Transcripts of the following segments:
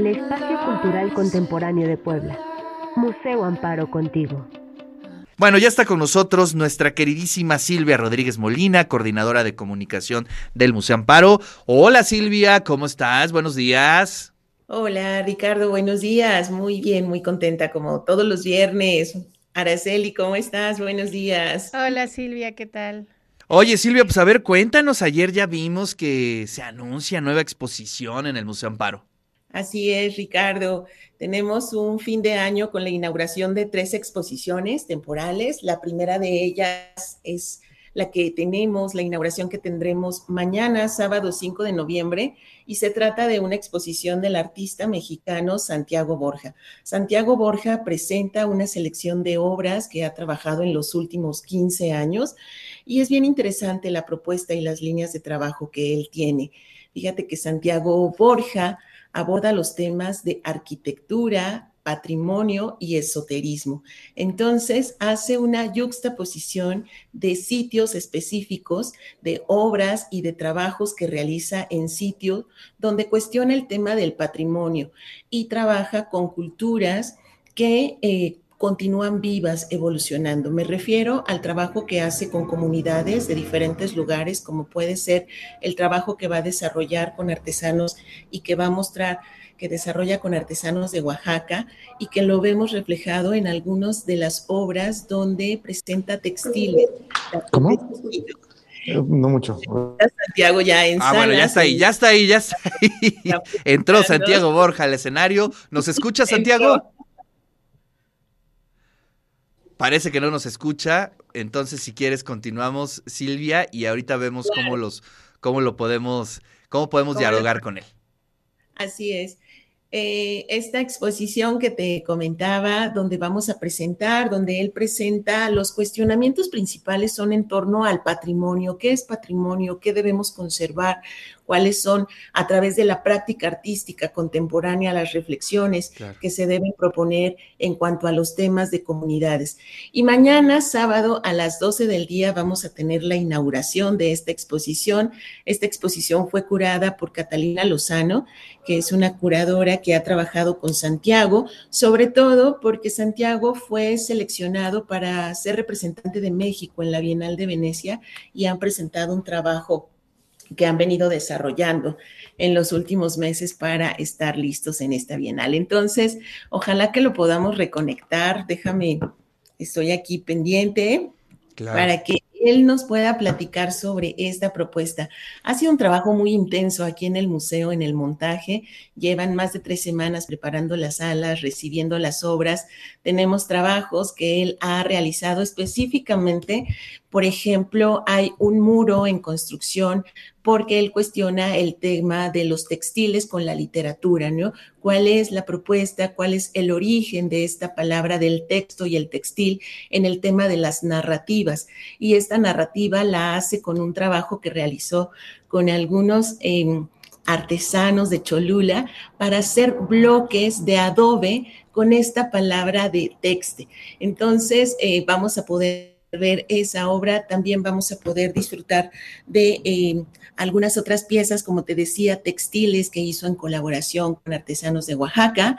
el espacio cultural contemporáneo de Puebla. Museo Amparo contigo. Bueno, ya está con nosotros nuestra queridísima Silvia Rodríguez Molina, coordinadora de comunicación del Museo Amparo. Hola Silvia, ¿cómo estás? Buenos días. Hola Ricardo, buenos días. Muy bien, muy contenta como todos los viernes. Araceli, ¿cómo estás? Buenos días. Hola Silvia, ¿qué tal? Oye Silvia, pues a ver, cuéntanos, ayer ya vimos que se anuncia nueva exposición en el Museo Amparo. Así es, Ricardo. Tenemos un fin de año con la inauguración de tres exposiciones temporales. La primera de ellas es la que tenemos, la inauguración que tendremos mañana, sábado 5 de noviembre, y se trata de una exposición del artista mexicano Santiago Borja. Santiago Borja presenta una selección de obras que ha trabajado en los últimos 15 años y es bien interesante la propuesta y las líneas de trabajo que él tiene. Fíjate que Santiago Borja aborda los temas de arquitectura, patrimonio y esoterismo. Entonces, hace una yuxtaposición de sitios específicos, de obras y de trabajos que realiza en sitios donde cuestiona el tema del patrimonio y trabaja con culturas que eh, continúan vivas, evolucionando. Me refiero al trabajo que hace con comunidades de diferentes lugares, como puede ser el trabajo que va a desarrollar con artesanos y que va a mostrar que desarrolla con artesanos de Oaxaca y que lo vemos reflejado en algunas de las obras donde presenta textiles. ¿Cómo? No mucho. Santiago ya en Ah, bueno, ya está ahí, ya está ahí, ya está ahí. Entró Santiago Borja al escenario. ¿Nos escucha Santiago? Parece que no nos escucha, entonces si quieres continuamos Silvia y ahorita vemos cómo los cómo lo podemos cómo podemos dialogar con él. Así es. Eh, esta exposición que te comentaba, donde vamos a presentar, donde él presenta los cuestionamientos principales son en torno al patrimonio, qué es patrimonio, qué debemos conservar, cuáles son a través de la práctica artística contemporánea las reflexiones claro. que se deben proponer en cuanto a los temas de comunidades. Y mañana, sábado, a las 12 del día, vamos a tener la inauguración de esta exposición. Esta exposición fue curada por Catalina Lozano, que es una curadora que ha trabajado con Santiago, sobre todo porque Santiago fue seleccionado para ser representante de México en la Bienal de Venecia y han presentado un trabajo que han venido desarrollando en los últimos meses para estar listos en esta bienal. Entonces, ojalá que lo podamos reconectar. Déjame, estoy aquí pendiente claro. para que él nos pueda platicar sobre esta propuesta. Ha sido un trabajo muy intenso aquí en el museo, en el montaje. Llevan más de tres semanas preparando las salas, recibiendo las obras. Tenemos trabajos que él ha realizado específicamente. Por ejemplo, hay un muro en construcción porque él cuestiona el tema de los textiles con la literatura, ¿no? ¿Cuál es la propuesta? ¿Cuál es el origen de esta palabra del texto y el textil en el tema de las narrativas? Y esta narrativa la hace con un trabajo que realizó con algunos eh, artesanos de Cholula para hacer bloques de adobe con esta palabra de texte. Entonces, eh, vamos a poder ver esa obra, también vamos a poder disfrutar de eh, algunas otras piezas, como te decía, textiles que hizo en colaboración con artesanos de Oaxaca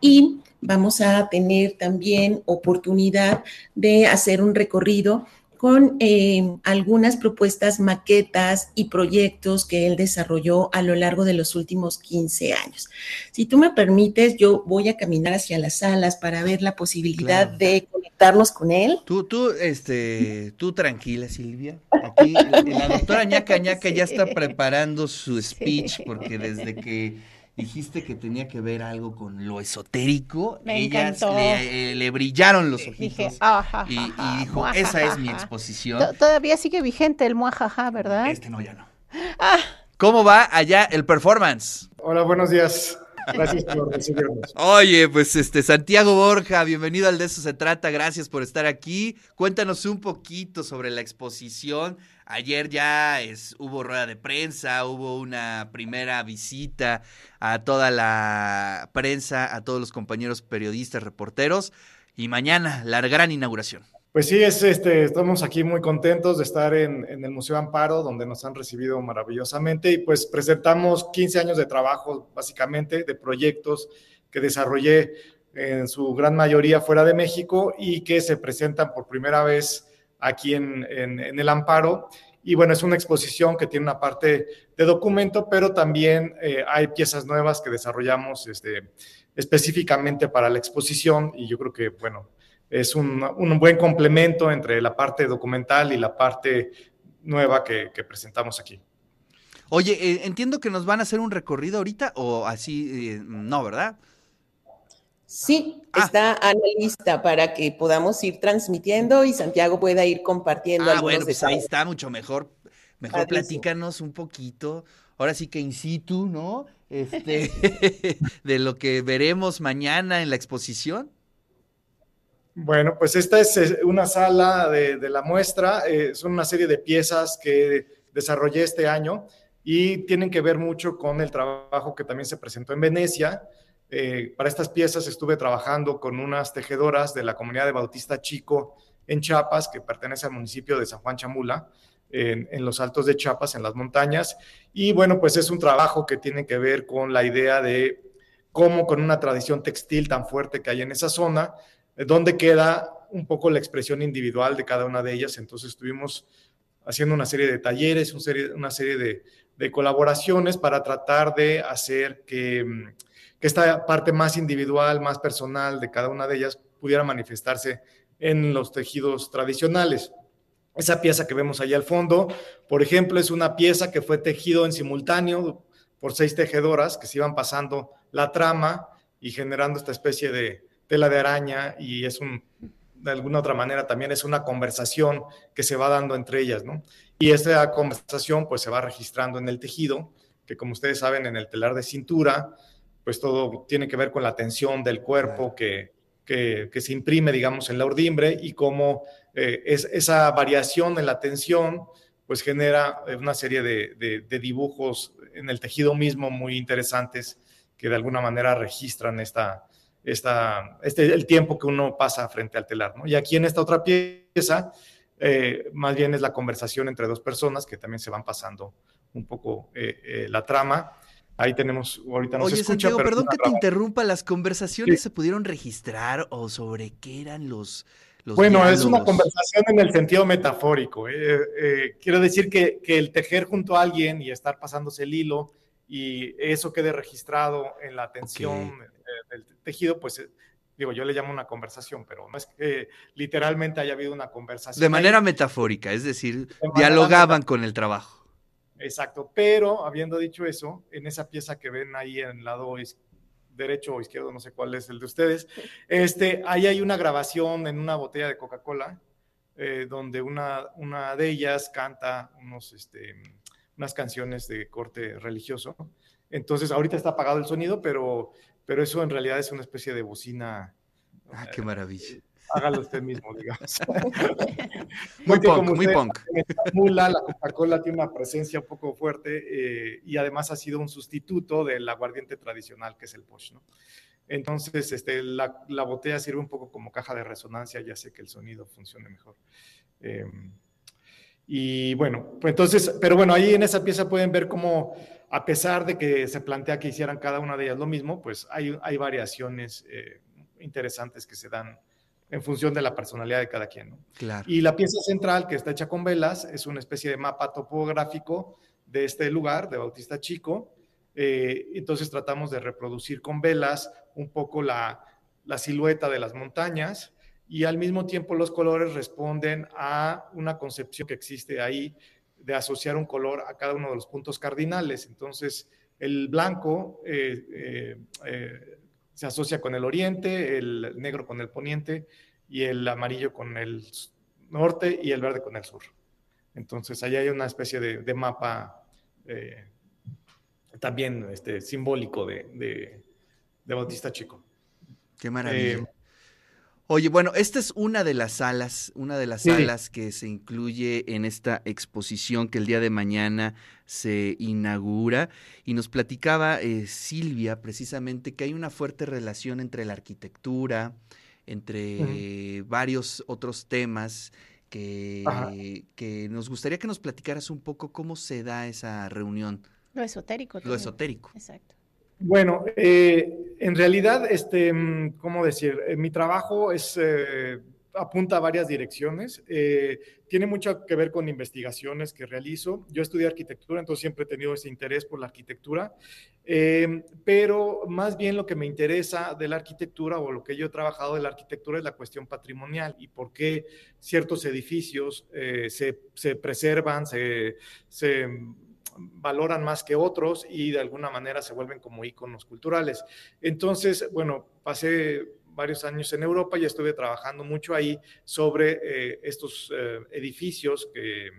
y vamos a tener también oportunidad de hacer un recorrido con eh, algunas propuestas, maquetas y proyectos que él desarrolló a lo largo de los últimos 15 años. Si tú me permites, yo voy a caminar hacia las salas para ver la posibilidad claro. de conectarnos con él. Tú, tú, este, tú tranquila, Silvia. Aquí la doctora ñaca ñaca ya está preparando su speech porque desde que dijiste que tenía que ver algo con lo esotérico, Me ellas le, eh, le brillaron los ojitos Dije, ah, y, ja, ja, y dijo, esa es mi ja". exposición. To- Todavía sigue vigente el muajaja, ¿verdad? Este no, ya no. ¿Cómo va allá el performance? Hola, buenos días. Gracias por recibirnos. Oye, pues este Santiago Borja, bienvenido al De eso se trata, gracias por estar aquí. Cuéntanos un poquito sobre la exposición. Ayer ya es, hubo rueda de prensa, hubo una primera visita a toda la prensa, a todos los compañeros periodistas, reporteros, y mañana la gran inauguración. Pues sí, es, este, estamos aquí muy contentos de estar en, el Museo Amparo, donde nos han recibido maravillosamente y pues presentamos 15 años de trabajo, básicamente, de proyectos que desarrollé en su gran mayoría fuera de México y que se presentan por primera vez aquí en el Amparo. Y bueno, es una exposición que tiene una parte de documento, pero también eh, hay piezas nuevas que desarrollamos este, específicamente para la exposición y yo creo que, bueno, es un, un, buen complemento entre la parte documental y la parte nueva que, que presentamos aquí. Oye, eh, entiendo que nos van a hacer un recorrido ahorita o así, eh, no, ¿verdad? Sí, ah. está a la lista para que podamos ir transmitiendo y Santiago pueda ir compartiendo. Ah, bueno, pues ahí está, mucho mejor. Mejor platícanos un poquito. Ahora sí que in situ, ¿no? Este, de lo que veremos mañana en la exposición. Bueno, pues esta es una sala de, de la muestra, eh, son una serie de piezas que desarrollé este año y tienen que ver mucho con el trabajo que también se presentó en Venecia. Eh, para estas piezas estuve trabajando con unas tejedoras de la comunidad de Bautista Chico en Chiapas, que pertenece al municipio de San Juan Chamula, en, en, los altos de Chiapas, en las montañas. Y bueno, pues es un trabajo que tiene que ver con la idea de cómo con una tradición textil tan fuerte que hay en esa zona, donde queda un poco la expresión individual de cada una de ellas. Entonces estuvimos haciendo una serie de talleres, una serie, una serie de, colaboraciones para tratar de hacer que que esta parte más individual, más personal de cada una de ellas pudiera manifestarse en los tejidos tradicionales. Esa pieza que vemos ahí al fondo, por ejemplo, es una pieza que fue tejido en simultáneo por seis tejedoras que se iban pasando la trama y generando esta especie de tela de araña y es un, de alguna otra manera también es una conversación que se va dando entre ellas, ¿no? Y esta conversación pues se va registrando en el tejido, que como ustedes saben en el telar de cintura, pues todo tiene que ver con la tensión del cuerpo que, que, que se imprime, digamos, en la urdimbre y cómo eh, es, esa variación en la tensión pues genera una serie de, de, de, dibujos en el tejido mismo muy interesantes que de alguna manera registran esta, esta, este, el tiempo que uno pasa frente al telar. ¿no? Y aquí en esta otra pieza, eh, más bien es la conversación entre dos personas que también se van pasando un poco eh, eh, la trama Ahí tenemos, ahorita no Oye, se escucha. Santiago, pero perdón que te interrumpa, ¿las conversaciones sí. se pudieron registrar o sobre qué eran los, los Bueno, diálogos? es una conversación en el sentido metafórico. Quiero decir que, que, el tejer junto a alguien y estar pasándose el hilo y eso quede registrado en la atención okay. del tejido, pues eh, digo, yo le llamo una conversación, pero no es que literalmente haya habido una conversación. De manera ahí. metafórica, es decir, de dialogaban con el trabajo. Exacto, pero habiendo dicho eso, en esa pieza que ven ahí en el lado derecho o izquierdo, no sé cuál es el de ustedes, este, ahí hay una grabación en una botella de Coca-Cola, eh, donde una, una de ellas canta unos, este, unas canciones de corte religioso. Entonces, ahorita está apagado el sonido, pero, pero eso en realidad es una especie de bocina. Ah, qué maravilla. Eh, hágalo usted mismo, digamos. muy punk, muy punk. Mula, la Coca-Cola tiene una presencia un poco fuerte eh, y además ha sido un sustituto del aguardiente tradicional que es el Posh, ¿no? Entonces, este, la, la, botella sirve un poco como caja de resonancia, ya sé que el sonido funcione mejor. Eh, y bueno, pues entonces, pero bueno, ahí en esa pieza pueden ver cómo, a pesar de que se plantea que hicieran cada una de ellas lo mismo, pues hay, hay variaciones eh, interesantes que se dan en función de la personalidad de cada quien. ¿no? Claro. Y la pieza central, que está hecha con velas, es una especie de mapa topográfico de este lugar, de Bautista Chico. Eh, entonces tratamos de reproducir con velas un poco la, la, silueta de las montañas y al mismo tiempo los colores responden a una concepción que existe ahí de asociar un color a cada uno de los puntos cardinales. Entonces, el blanco eh, eh, eh se asocia con el oriente, el negro con el poniente y el amarillo con el norte y el verde con el sur. Entonces, ahí hay una especie de, de mapa también este, simbólico de, de, de, Bautista Chico. Qué maravilla. Oye, bueno, esta es una de las salas, una de las sí. salas que se incluye en esta exposición que el día de mañana se inaugura. Y nos platicaba eh, Silvia precisamente que hay una fuerte relación entre la arquitectura, entre varios otros temas que, que, nos gustaría que nos platicaras un poco cómo se da esa reunión. Lo esotérico. Lo esotérico. Exacto. Bueno, eh, en realidad, este, ¿cómo decir? Eh, mi trabajo es, eh, apunta a varias direcciones. tiene mucho que ver con investigaciones que realizo. Yo estudié arquitectura, entonces siempre he tenido ese interés por la arquitectura, pero más bien lo que me interesa de la arquitectura o lo que yo he trabajado de la arquitectura es la cuestión patrimonial y por qué ciertos edificios se, se, preservan, se, se valoran más que otros y de alguna manera se vuelven como íconos culturales. Entonces, bueno, pasé varios años en Europa y estuve trabajando mucho ahí sobre eh, estos eh, edificios que,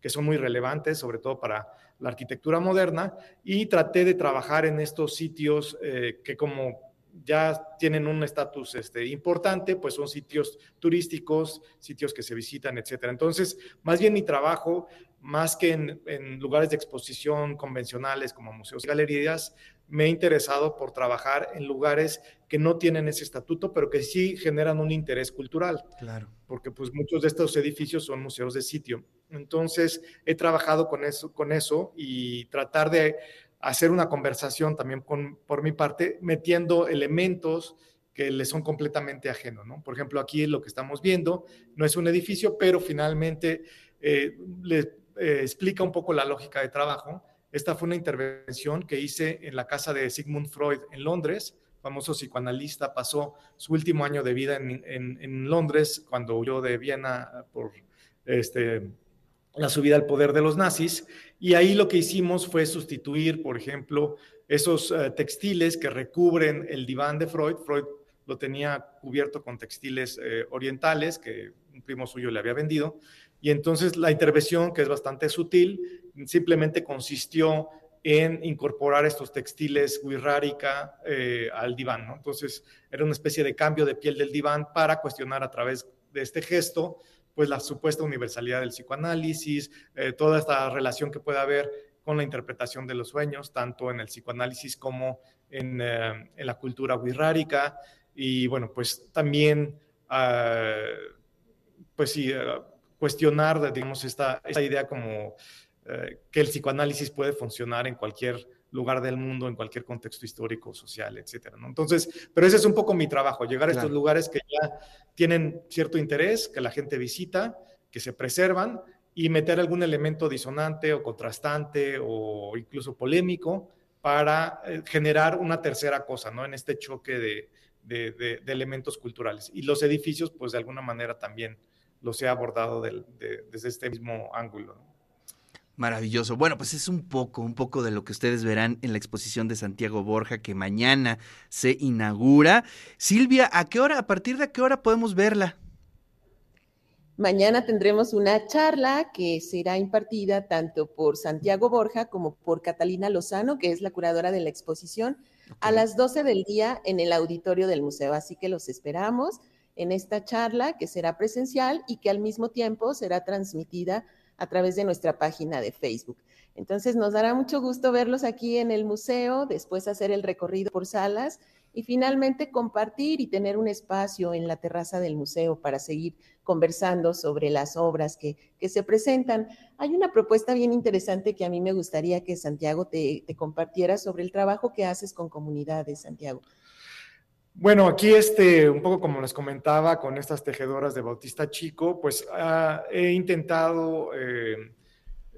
que, son muy relevantes, sobre todo para la arquitectura moderna, y traté de trabajar en estos sitios eh, que como ya tienen un estatus este, importante, pues son sitios turísticos, sitios que se visitan, etcétera. Entonces, más bien mi trabajo, más que en, lugares de exposición convencionales como museos y galerías, me he interesado por trabajar en lugares que no tienen ese estatuto, pero que sí generan un interés cultural. Claro. Porque pues muchos de estos edificios son museos de sitio. Entonces, he trabajado con eso, con eso y tratar de hacer una conversación también por mi parte, metiendo elementos que le son completamente ajenos. ¿no? Por ejemplo, aquí lo que estamos viendo no es un edificio, pero finalmente eh, le eh, explica un poco la lógica de trabajo. Esta fue una intervención que hice en la casa de Sigmund Freud en Londres, famoso psicoanalista, pasó su último año de vida en, en Londres cuando huyó de Viena por este, la subida al poder de los nazis. Y ahí lo que hicimos fue sustituir, por ejemplo, esos eh, textiles que recubren el diván de Freud. Freud lo tenía cubierto con textiles eh, orientales que un primo suyo le había vendido. Y entonces la intervención, que es bastante sutil, simplemente consistió en incorporar estos textiles wixárika eh, al diván. Entonces era una especie de cambio de piel del diván para cuestionar a través de este gesto pues la supuesta universalidad del psicoanálisis, eh, toda esta relación que puede haber con la interpretación de los sueños, tanto en el psicoanálisis como en, eh, la cultura wixárika, y bueno, pues también, ah, pues sí, ah, cuestionar, digamos, esta, esta idea como eh, que el psicoanálisis puede funcionar en cualquier lugar del mundo, en cualquier contexto histórico, social, etcétera. ¿no? Entonces, pero ese es un poco mi trabajo, llegar a estos lugares que ya tienen cierto interés, que la gente visita, que se preservan y meter algún elemento disonante o contrastante o incluso polémico para eh, generar una tercera cosa, ¿no? En este choque de, de, elementos culturales. Y los edificios, pues de alguna manera también los he abordado desde este mismo ángulo. ¿no? Maravilloso. Bueno, pues es un poco, un poco de lo que ustedes verán en la exposición de Santiago Borja que mañana se inaugura. Silvia, ¿a qué hora, a partir de qué hora podemos verla? Mañana tendremos una charla que será impartida tanto por Santiago Borja como por Catalina Lozano, que es la curadora de la exposición, a las 12 del día en el auditorio del museo. Así que los esperamos en esta charla que será presencial y que al mismo tiempo será transmitida a través de nuestra página de Facebook. Entonces nos dará mucho gusto verlos aquí en el museo, después hacer el recorrido por salas y finalmente compartir y tener un espacio en la terraza del museo para seguir conversando sobre las obras que, se presentan. Hay una propuesta bien interesante que a mí me gustaría que Santiago te, compartiera sobre el trabajo que haces con comunidades, Santiago. Bueno, aquí este, un poco como les comentaba con estas tejedoras de Bautista Chico, pues ah, he intentado eh,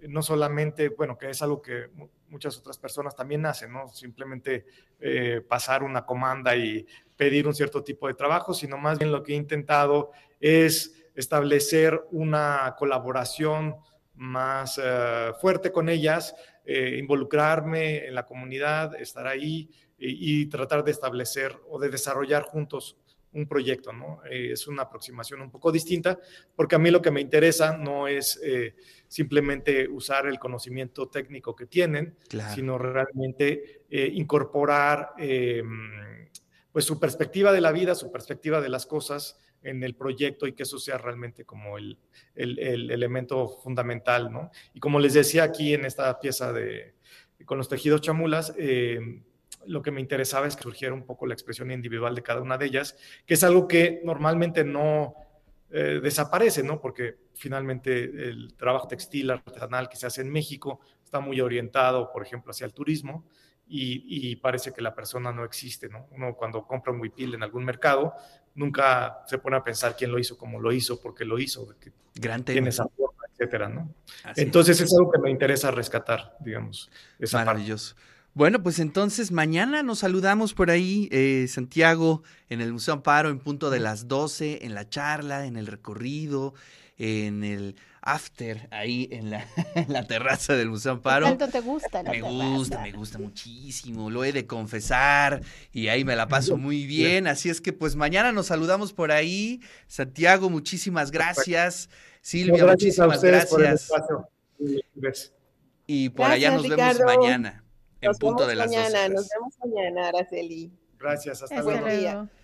no solamente, bueno, que es algo que muchas otras personas también hacen, ¿no? Simplemente eh, pasar una comanda y pedir un cierto tipo de trabajo, sino más bien lo que he intentado es establecer una colaboración más eh, fuerte con ellas, involucrarme en la comunidad, estar ahí, y, tratar de establecer o de desarrollar juntos un proyecto, ¿no? Eh, es una aproximación un poco distinta, porque a mí lo que me interesa no es eh, simplemente usar el conocimiento técnico que tienen, sino realmente eh, incorporar pues su perspectiva de la vida, su perspectiva de las cosas en el proyecto y que eso sea realmente como el, el, el elemento fundamental, ¿no? Y como les decía aquí en esta pieza de con los tejidos chamulas, lo que me interesaba es que surgiera un poco la expresión individual de cada una de ellas, que es algo que normalmente no eh, desaparece, ¿no? Porque finalmente el trabajo textil artesanal que se hace en México está muy orientado, por ejemplo, hacia el turismo y, parece que la persona no existe, ¿no? Uno cuando compra un huipil en algún mercado, nunca se pone a pensar quién lo hizo, cómo lo hizo, por qué lo hizo, que Gran tema. tiene esa forma, etcétera, ¿no? Entonces es. algo que me interesa rescatar, digamos. Esa Maravilloso. Bueno, pues entonces mañana nos saludamos por ahí, eh, Santiago, en el Museo Amparo, en punto de las 12, en la charla, en el recorrido, en el after, ahí en la, la terraza del Museo Amparo. ¿Cuánto te gusta Me gusta, me gusta muchísimo, lo he de confesar y ahí me la paso muy bien. Así es que pues mañana nos saludamos por ahí. Santiago, muchísimas gracias. Silvia, muchísimas gracias. Y por allá nos vemos mañana en punto de las mañana, Nos vemos mañana, Araceli. Gracias, hasta, luego.